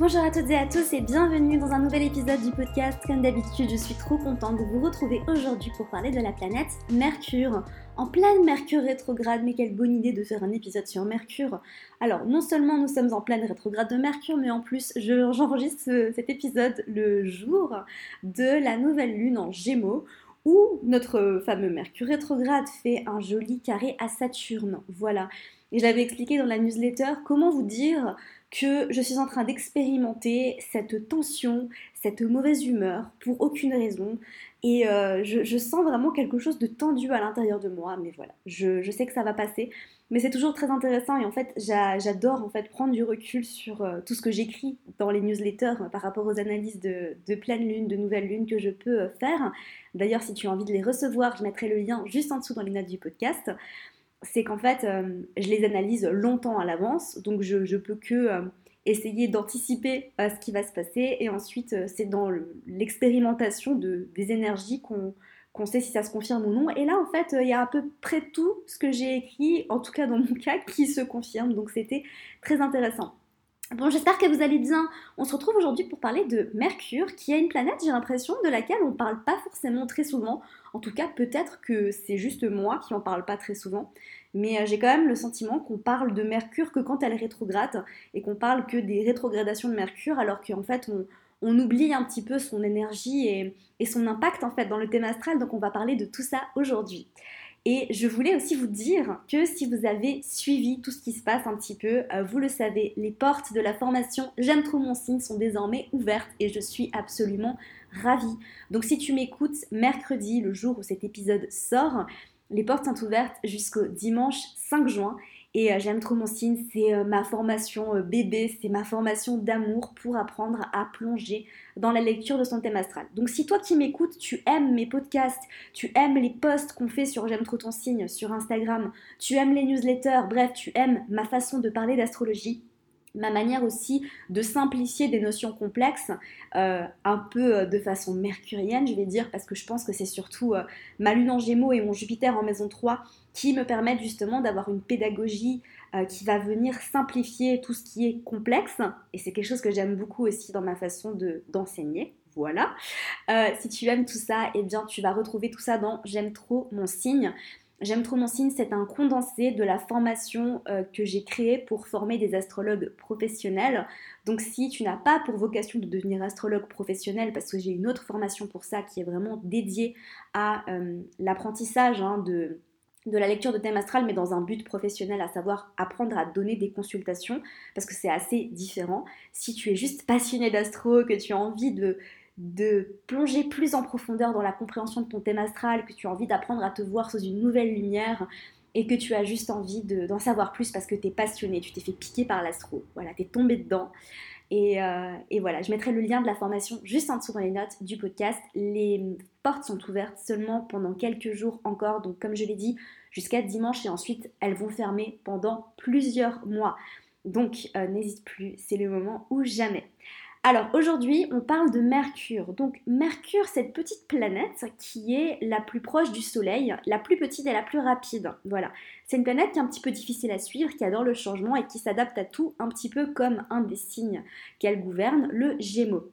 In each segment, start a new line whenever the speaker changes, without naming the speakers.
Bonjour à toutes et à tous et bienvenue dans un nouvel épisode du podcast. Comme d'habitude, je suis trop contente de vous retrouver aujourd'hui pour parler de la planète Mercure. En pleine Mercure rétrograde, mais quelle bonne idée de faire un épisode sur Mercure. Alors, non seulement nous sommes en pleine rétrograde de Mercure, mais en plus, j'enregistre cet épisode le jour de la nouvelle lune en Gémeaux où notre fameux Mercure rétrograde fait un joli carré à Saturne. Voilà. Et je l'avais expliqué dans la newsletter, comment vous dire que je suis en train d'expérimenter cette tension, cette mauvaise humeur pour aucune raison. Et euh, je, sens vraiment quelque chose de tendu à l'intérieur de moi. Mais voilà, je, sais que ça va passer. Mais c'est toujours très intéressant et en fait j'adore en fait prendre du recul sur euh, tout ce que j'écris dans les newsletters euh, par rapport aux analyses de, de, pleine lune, de nouvelle lune que je peux faire. D'ailleurs si tu as envie de les recevoir, je mettrai le lien juste en dessous dans les notes du podcast c'est qu'en fait, euh, je les analyse longtemps à l'avance, donc je, peux que euh, essayer d'anticiper euh, ce qui va se passer, et ensuite c'est dans l'expérimentation de, des énergies qu'on sait si ça se confirme ou non. Et là, en fait, il y a à peu près tout ce que j'ai écrit, en tout cas dans mon cas, qui se confirme, donc c'était très intéressant. Bon, j'espère que vous allez bien. On se retrouve aujourd'hui pour parler de Mercure, qui est une planète, j'ai l'impression, de laquelle on ne parle pas forcément très souvent. En tout cas, peut-être que c'est juste moi qui en parle pas très souvent. Mais euh, j'ai quand même le sentiment qu'on parle de Mercure que quand elle rétrograde et qu'on parle que des rétrogradations de Mercure, alors qu'en fait, on, oublie un petit peu son énergie et, et, son impact en fait dans le thème astral. Donc, on va parler de tout ça aujourd'hui. Et je voulais aussi vous dire que si vous avez suivi tout ce qui se passe un petit peu, euh, vous le savez, les portes de la formation J'aime trop mon signe sont désormais ouvertes et je suis absolument ravie. Donc si tu m'écoutes mercredi, le jour où cet épisode sort, les portes sont ouvertes jusqu'au dimanche 5 juin et euh, j'aime trop mon signe, c'est euh, ma formation euh, bébé, c'est ma formation d'amour pour apprendre à plonger dans la lecture de son thème astral. Donc si toi qui m'écoutes, tu aimes mes podcasts, tu aimes les posts qu'on fait sur J'aime trop ton signe sur Instagram, tu aimes les newsletters, bref, tu aimes ma façon de parler d'astrologie, ma manière aussi de simplifier des notions complexes, euh, un peu euh, de façon mercurienne, je vais dire, parce que je pense que c'est surtout euh, ma lune en gémeaux et mon Jupiter en maison 3 qui me permettent justement d'avoir une pédagogie qui va venir simplifier tout ce qui est complexe, et c'est quelque chose que j'aime beaucoup aussi dans ma façon d'enseigner. voilà. si tu aimes tout ça, eh bien tu vas retrouver tout ça dans J'aime trop mon signe. J'aime trop mon signe, c'est un condensé de la formation euh, que j'ai créée pour former des astrologues professionnels. Donc si tu n'as pas pour vocation de devenir astrologue professionnel, parce que j'ai une autre formation pour ça qui est vraiment dédiée à euh, l'apprentissage hein, de, de la lecture de thème astral, mais dans un but professionnel, à savoir apprendre à donner des consultations, parce que c'est assez différent. Si tu es juste passionné d'astro, que tu as envie de de plonger plus en profondeur dans la compréhension de ton thème astral, que tu as envie d'apprendre à te voir sous une nouvelle lumière et que tu as juste envie d'en savoir plus parce que tu es passionné, tu t'es fait piquer par l'astro, voilà, tu es tombé dedans. Euh, et, voilà, je mettrai le lien de la formation juste en dessous dans les notes du podcast. Les portes sont ouvertes seulement pendant quelques jours encore, donc comme je l'ai dit, jusqu'à dimanche et ensuite elles vont fermer pendant plusieurs mois. Donc euh, n'hésite plus, c'est le moment ou jamais. Alors aujourd'hui, on parle de Mercure. Donc Mercure, cette petite planète qui est la plus proche du Soleil, la plus petite et la plus rapide. Voilà. C'est une planète qui est un petit peu difficile à suivre, qui adore le changement et qui s'adapte à tout un petit peu comme un des signes qu'elle gouverne, le Gémeaux.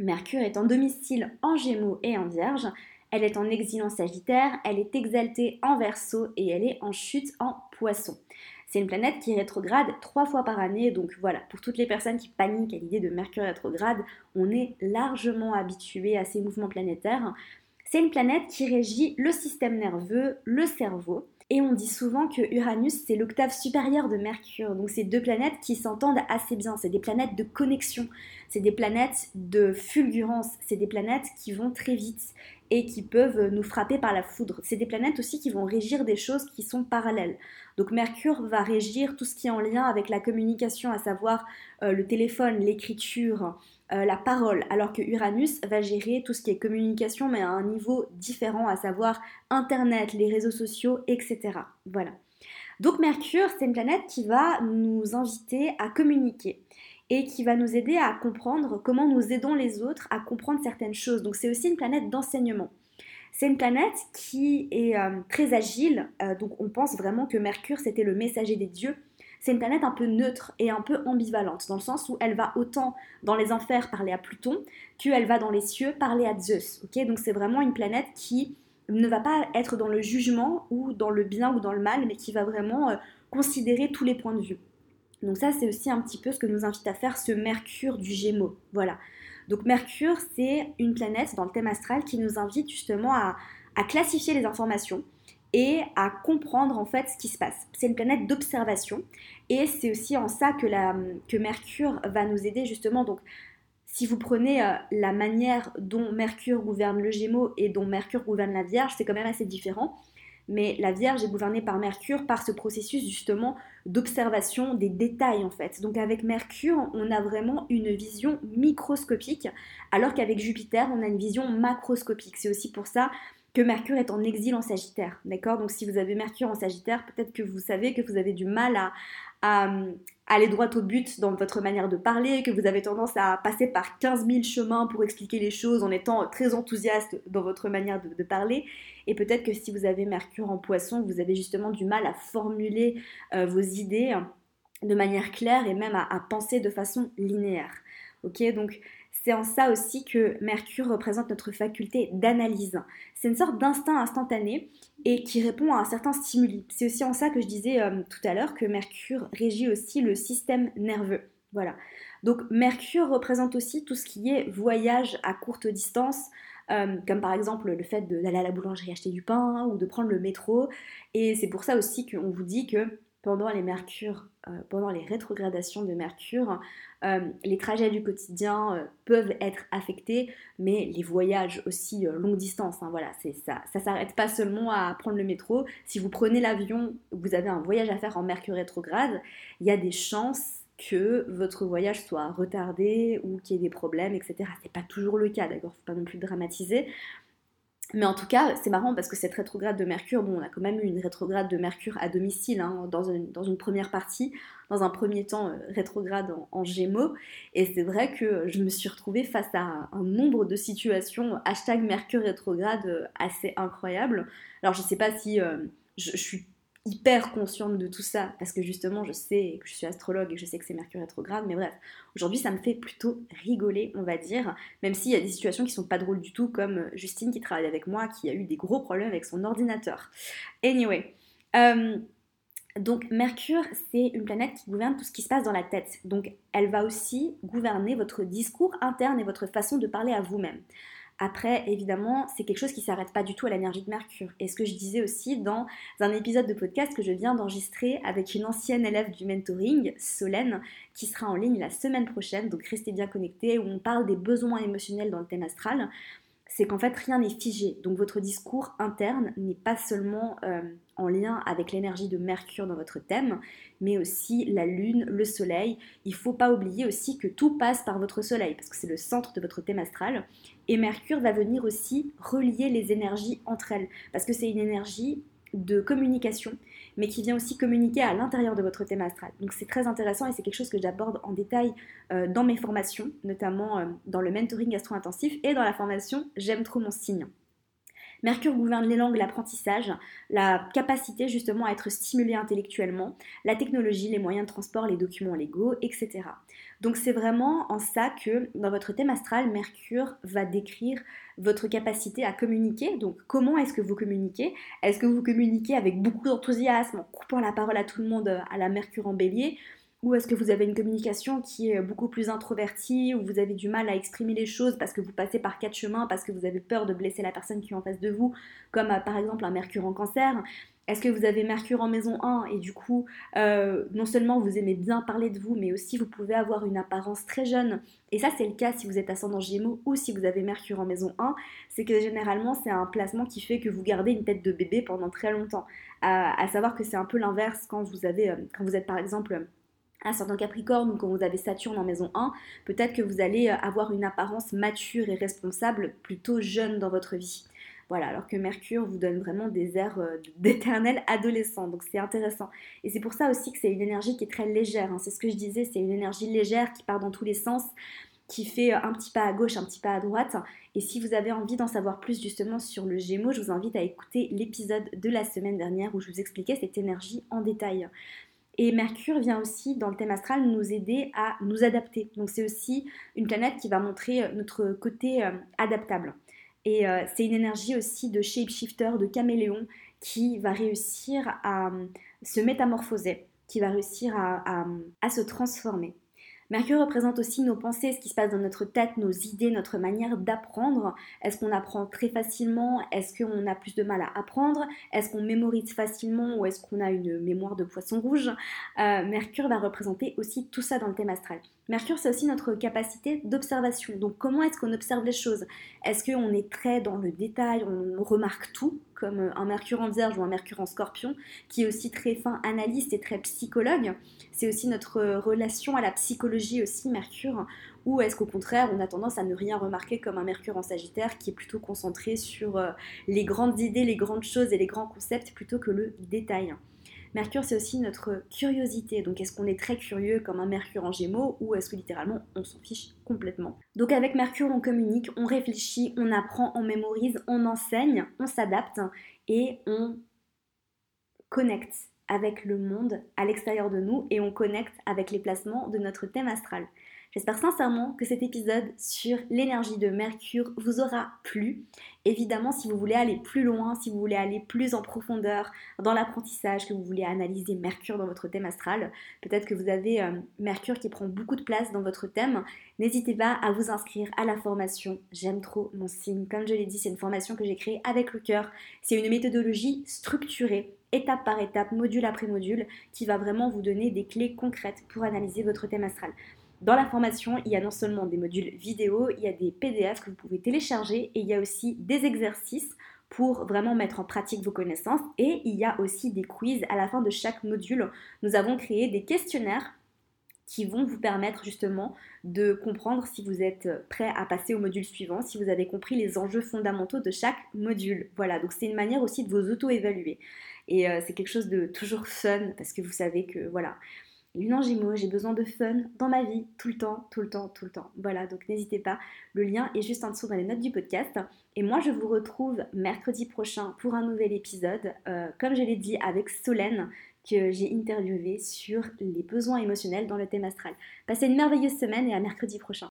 Mercure est en domicile en Gémeaux et en Vierge. Elle est en exil en Sagittaire, elle est exaltée en Verseau et elle est en chute en Poisson. C'est une planète qui rétrograde trois fois par année, donc voilà, pour toutes les personnes qui paniquent à l'idée de Mercure rétrograde, on est largement habitué à ces mouvements planétaires. C'est une planète qui régit le système nerveux, le cerveau, et on dit souvent que Uranus, c'est l'octave supérieure de Mercure. Donc c'est deux planètes qui s'entendent assez bien. C'est des planètes de connexion. C'est des planètes de fulgurance. C'est des planètes qui vont très vite et qui peuvent nous frapper par la foudre. C'est des planètes aussi qui vont régir des choses qui sont parallèles. Donc Mercure va régir tout ce qui est en lien avec la communication, à savoir euh, le téléphone, l'écriture, euh, la parole, alors que Uranus va gérer tout ce qui est communication, mais à un niveau différent, à savoir Internet, les réseaux sociaux, etc. Voilà. Donc Mercure, c'est une planète qui va nous inviter à communiquer et qui va nous aider à comprendre comment nous aidons les autres à comprendre certaines choses. Donc c'est aussi une planète d'enseignement. C'est une planète qui est euh, très agile, euh, donc on pense vraiment que Mercure c'était le messager des dieux, c'est une planète un peu neutre et un peu ambivalente, dans le sens où elle va autant dans les enfers parler à Pluton, qu'elle va dans les cieux parler à Zeus. Donc c'est vraiment une planète qui ne va pas être dans le jugement ou dans le bien ou dans le mal, mais qui va vraiment euh, considérer tous les points de vue. Donc ça, c'est aussi un petit peu ce que nous invite à faire ce Mercure du Gémeaux. Voilà. Donc Mercure, c'est une planète dans le thème astral qui nous invite justement à, classifier les informations et à comprendre en fait ce qui se passe. C'est une planète d'observation et c'est aussi en ça que, Mercure va nous aider justement. Donc si vous prenez euh, la manière dont Mercure gouverne le Gémeaux et dont Mercure gouverne la Vierge, c'est quand même assez différent mais la Vierge est gouvernée par Mercure par ce processus justement d'observation des détails en fait. Donc avec Mercure, on a vraiment une vision microscopique, alors qu'avec Jupiter, on a une vision macroscopique. C'est aussi pour ça que Mercure est en exil en Sagittaire, d'accord? Donc si vous avez Mercure en Sagittaire, peut-être que vous savez que vous avez du mal à, aller droit au but dans votre manière de parler, que vous avez tendance à passer par 15 000 chemins pour expliquer les choses en étant très enthousiaste dans votre manière de, parler. Et peut-être que si vous avez Mercure en poisson, vous avez justement du mal à formuler euh, vos idées de manière claire et même à penser de façon linéaire. Ok, donc c'est en ça aussi que Mercure représente notre faculté d'analyse. C'est une sorte d'instinct instantané et qui répond à un certain stimuli. C'est aussi en ça que je disais euh, tout à l'heure que Mercure régit aussi le système nerveux. Voilà. Donc Mercure représente aussi tout ce qui est voyage à courte distance, euh, comme par exemple le fait d'aller à la boulangerie acheter du pain ou de prendre le métro. Et c'est pour ça aussi qu'on vous dit que pendant les euh, pendant les rétrogradations de Mercure, euh, les trajets du quotidien euh, peuvent être affectés, mais les voyages aussi longue distance, hein, voilà, ça. Ça s'arrête pas seulement à prendre le métro. Si vous prenez l'avion, vous avez un voyage à faire en Mercure rétrograde, il y a des chances que votre voyage soit retardé ou qu'il y ait des problèmes, etc. C'est pas toujours le cas, d'accord, faut pas non plus dramatiser. Mais en tout cas, c'est marrant parce que cette rétrograde de Mercure, bon, on a quand même eu une rétrograde de Mercure à domicile hein, dans, une, première partie, dans un premier temps euh, rétrograde en, Gémeaux. Et c'est vrai que je me suis retrouvée face à un, nombre de situations hashtag Mercure rétrograde euh, assez incroyable. Alors je sais pas si euh, je, suis hyper consciente de tout ça parce que justement je sais que je suis astrologue et je sais que c'est Mercure rétrograde mais bref aujourd'hui ça me fait plutôt rigoler on va dire même s'il y a des situations qui sont pas drôles du tout comme Justine qui travaille avec moi qui a eu des gros problèmes avec son ordinateur anyway euh, donc Mercure, c'est une planète qui gouverne tout ce qui se passe dans la tête. Donc elle va aussi gouverner votre discours interne et votre façon de parler à vous-même. Après, évidemment, c'est quelque chose qui ne s'arrête pas du tout à l'énergie de Mercure. Et ce que je disais aussi dans un épisode de podcast que je viens d'enregistrer avec une ancienne élève du mentoring, Solène, qui sera en ligne la semaine prochaine, donc restez bien connectés, où on parle des besoins émotionnels dans le thème astral c'est qu'en fait rien n'est figé. Donc votre discours interne n'est pas seulement euh, en lien avec l'énergie de Mercure dans votre thème, mais aussi la Lune, le Soleil. Il ne faut pas oublier aussi que tout passe par votre Soleil, parce que c'est le centre de votre thème astral. Et Mercure va venir aussi relier les énergies entre elles, parce que c'est une énergie de communication, mais qui vient aussi communiquer à l'intérieur de votre thème astral. Donc c'est très intéressant et c'est quelque chose que j'aborde en détail euh, dans mes formations, notamment euh, dans le mentoring astro-intensif et dans la formation J'aime trop mon signe. Mercure gouverne les langues, l'apprentissage, la capacité justement à être stimulé intellectuellement, la technologie, les moyens de transport, les documents légaux, etc. Donc c'est vraiment en ça que dans votre thème astral, Mercure va décrire votre capacité à communiquer. Donc comment est-ce que vous communiquez? Est-ce que vous communiquez avec beaucoup d'enthousiasme, en coupant la parole à tout le monde à la Mercure en bélier? Ou est-ce que vous avez une communication qui est beaucoup plus introvertie, ou vous avez du mal à exprimer les choses parce que vous passez par quatre chemins, parce que vous avez peur de blesser la personne qui est en face de vous, comme euh, par exemple un Mercure en cancer? Est-ce que vous avez Mercure en maison 1 et du coup, euh, non seulement vous aimez bien parler de vous, mais aussi vous pouvez avoir une apparence très jeune? Et ça, c'est le cas si vous êtes ascendant Gémeaux ou si vous avez Mercure en maison 1, c'est que généralement, c'est un placement qui fait que vous gardez une tête de bébé pendant très longtemps. à savoir que c'est un peu l'inverse quand vous avez, euh, quand vous êtes par exemple certain Capricorne ou quand vous avez Saturne en maison 1, peut-être que vous allez euh, avoir une apparence mature et responsable plutôt jeune dans votre vie. Voilà, alors que Mercure vous donne vraiment des airs euh, d'éternel adolescent, donc c'est intéressant. Et c'est pour ça aussi que c'est une énergie qui est très légère, hein. c'est ce que je disais, c'est une énergie légère qui part dans tous les sens, qui fait euh, un petit pas à gauche, un petit pas à droite. Et si vous avez envie d'en savoir plus justement sur le Gémeaux, je vous invite à écouter l'épisode de la semaine dernière où je vous expliquais cette énergie en détail. Et Mercure vient aussi dans le thème astral nous aider à nous adapter. Donc c'est aussi une planète qui va montrer euh, notre côté euh, adaptable. Et euh, c'est une énergie aussi de shapeshifter, de caméléon, qui va réussir à se métamorphoser, qui va réussir à se transformer. Mercure représente aussi nos pensées, ce qui se passe dans notre tête, nos idées, notre manière d'apprendre. Est-ce qu'on apprend très facilement? Est-ce qu'on a plus de mal à apprendre? Est-ce qu'on mémorise facilement ou est-ce qu'on a une mémoire de poisson rouge? Euh, Mercure va représenter aussi tout ça dans le thème astral. Mercure, c'est aussi notre capacité d'observation. Donc comment est-ce qu'on observe les choses? Est-ce qu'on est très dans le détail, on remarque tout, comme un Mercure en Vierge ou un Mercure en Scorpion, qui est aussi très fin analyste et très psychologue. C'est aussi notre relation à la psychologie aussi, Mercure, ou est-ce qu'au contraire, on a tendance à ne rien remarquer comme un Mercure en Sagittaire qui est plutôt concentré sur euh, les grandes idées, les grandes choses et les grands concepts plutôt que le détail? Mercure, c'est aussi notre curiosité. Donc, est-ce qu'on est très curieux comme un Mercure en Gémeaux ou est-ce que littéralement on s'en fiche complètement? Donc, avec Mercure, on communique, on réfléchit, on apprend, on mémorise, on enseigne, on s'adapte et on connecte avec le monde à l'extérieur de nous et on connecte avec les placements de notre thème astral. J'espère sincèrement que cet épisode sur l'énergie de Mercure vous aura plu. Évidemment, si vous voulez aller plus loin, si vous voulez aller plus en profondeur dans l'apprentissage, que vous voulez analyser Mercure dans votre thème astral, peut-être que vous avez euh, Mercure qui prend beaucoup de place dans votre thème, n'hésitez pas à vous inscrire à la formation J'aime trop mon signe. Comme je l'ai dit, c'est une formation que j'ai créée avec le cœur. C'est une méthodologie structurée étape par étape, module après module, qui va vraiment vous donner des clés concrètes pour analyser votre thème astral. Dans la formation, il y a non seulement des modules vidéo, il y a des PDF que vous pouvez télécharger et il y a aussi des exercices pour vraiment mettre en pratique vos connaissances et il y a aussi des quiz à la fin de chaque module. Nous avons créé des questionnaires qui vont vous permettre justement de comprendre si vous êtes prêt à passer au module suivant, si vous avez compris les enjeux fondamentaux de chaque module. Voilà, donc c'est une manière aussi de vous auto-évaluer. Et euh, c'est quelque chose de toujours fun parce que vous savez que voilà, Lune Gémeaux, j'ai besoin de fun dans ma vie, tout le temps, tout le temps, tout le temps. Voilà, donc n'hésitez pas, le lien est juste en dessous dans les notes du podcast. Et moi, je vous retrouve mercredi prochain pour un nouvel épisode, euh, comme je l'ai dit, avec Solène, que j'ai interviewé sur les besoins émotionnels dans le thème astral. Passez une merveilleuse semaine et à mercredi prochain.